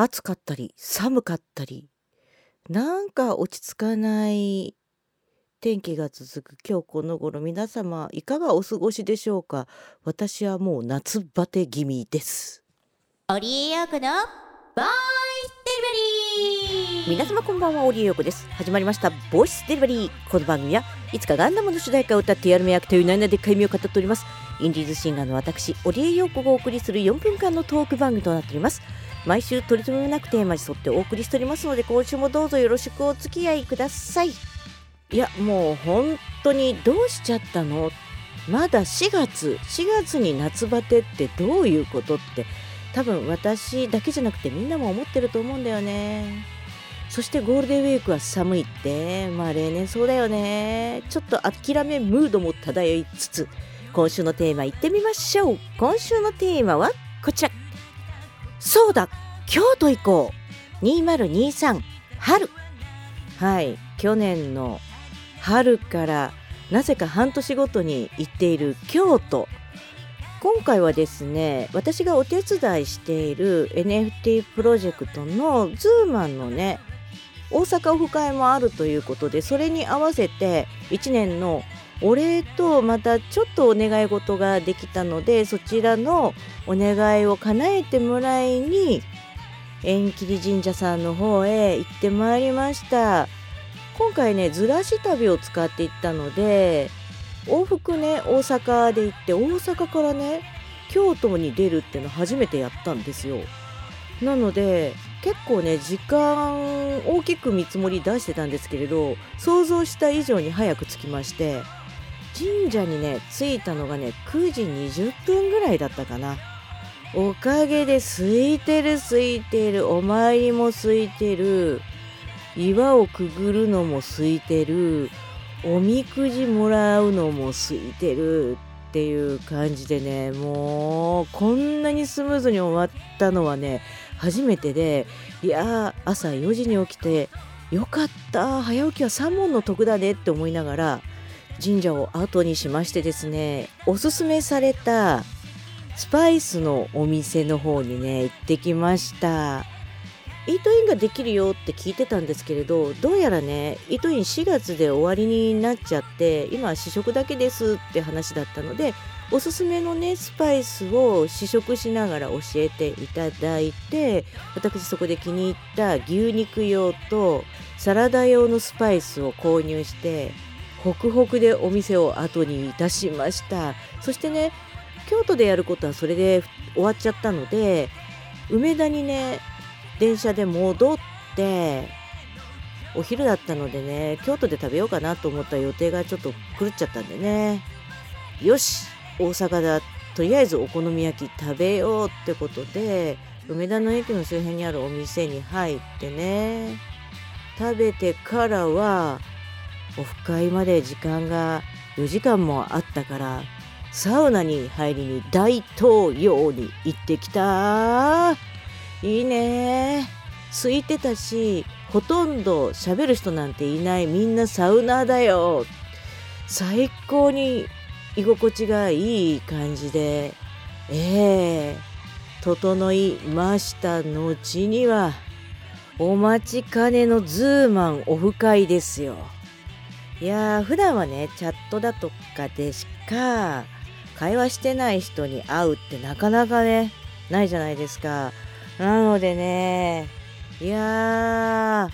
暑かったり寒かったりなんか落ち着かない天気が続く。今日この頃皆様いかがお過ごしでしょうか？私はもう夏バテ気味です。オリエヨークのボイスデリバリー。皆様こんばんは。オリエヨコです。始まりました。ボイスデリバリー。この番組はいつかガンダムの主題歌を歌ってやるめ役という何々でっかい意味を語っております。インディーズシンガーの私オリエヨコがお送りする4分間のトーク番組となっております毎週取り留めもなくテーマに沿ってお送りしておりますので今週もどうぞよろしくお付き合いください。いやもう本当にどうしちゃったの？まだ4月4月に夏バテってどういうことって多分私だけじゃなくてみんなも思ってると思うんだよね。そしてゴールデンウィークは寒いってまあ例年そうだよね。ちょっと諦めムードも漂いつつ今週のテーマいってみましょう。今週のテーマはこちら。そうだ京都行こう。2023春。はい去年の春からなぜか半年ごとに行っている京都。今回はですね私がお手伝いしている NFT プロジェクトのズーマンのね大阪オフ会もあるということでそれに合わせて1年のお礼とまたちょっとお願い事ができたのでそちらのお願いを叶えてもらいに縁切り神社さんの方へ行ってまいりました。今回ねずらし旅を使っていったので往復ね大阪で行って大阪からね京都に出るっていうの初めてやったんですよ。なので結構ね時間大きく見積もり出してたんですけれど想像した以上に早く着きまして。神社にね着いたのがね9時20分ぐらいだったかな。おかげで空いてる空いてるお参りも空いてる。岩をくぐるのも空いてる。おみくじもらうのも空いてる。っていう感じでねもうこんなにスムーズに終わったのはね初めてでいや朝4時に起きてよかった早起きは3問の得だねって思いながら神社を後にしましてですねおすすめされたスパイスのお店の方にね行ってきました。イートインができるよって聞いてたんですけれどどうやらねイートイン4月で終わりになっちゃって今は試食だけですって話だったのでおすすめのねスパイスを試食しながら教えていただいて私そこで気に入った牛肉用とサラダ用のスパイスを購入してホクホクでお店を後にいたしました。そしてね京都でやることはそれで終わっちゃったので梅田にね電車で戻ってお昼だったのでね京都で食べようかなと思った予定がちょっと狂っちゃったんでね。よし大阪だ。とりあえずお好み焼き食べようってことで梅田の駅の周辺にあるお店に入ってね食べてからはオフ会まで時間が4時間もあったからサウナに入りに大東洋に行ってきた。いいね。空いてたしほとんど喋る人なんていない。みんなサウナだよ。最高に居心地がいい感じで。ええ。整いました後にはお待ちかねのズーマンオフ会ですよ。いやー普段はねチャットだとかでしか会話してない人に会うってなかなかねないじゃないですかなのでね、いや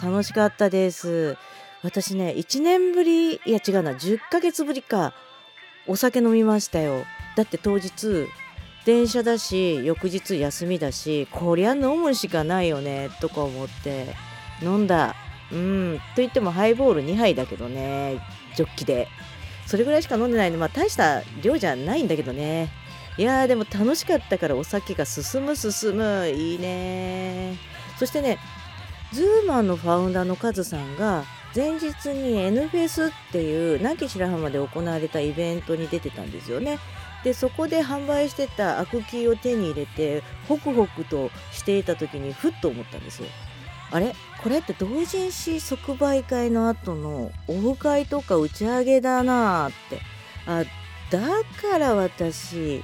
ー、楽しかったです。私ね、1年ぶり、いや違うな、10ヶ月ぶりか、お酒飲みましたよ。だって当日、電車だし、翌日休みだし、こりゃ飲むしかないよね、とか思って、飲んだ。うん、と言ってもハイボール2杯だけどね、ジョッキで。それぐらいしか飲んでないの。で、まあ大した量じゃないんだけどね。いやーでも楽しかったからお酒が進む進む。いいねそしてねズーマンのファウンダーのカズさんが前日に N フェスっていう南紀白浜で行われたイベントに出てたんですよね。でそこで販売してたアクキーを手に入れてホクホクとしていた時にふっと思ったんですよ。あれ？これって同人誌即売会の後のオフ会とか打ち上げだなーって。あだから私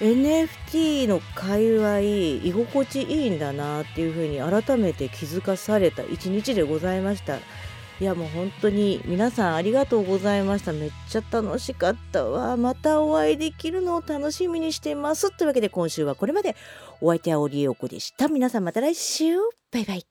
NFT の界隈居心地いいんだなっていうふうに改めて気づかされた一日でございました。いやもう本当に皆さんありがとうございました。めっちゃ楽しかったわ。またお会いできるのを楽しみにしてます。というわけで今週はこれまで。お相手はオリエオコでした。皆さんまた来週。バイバイ。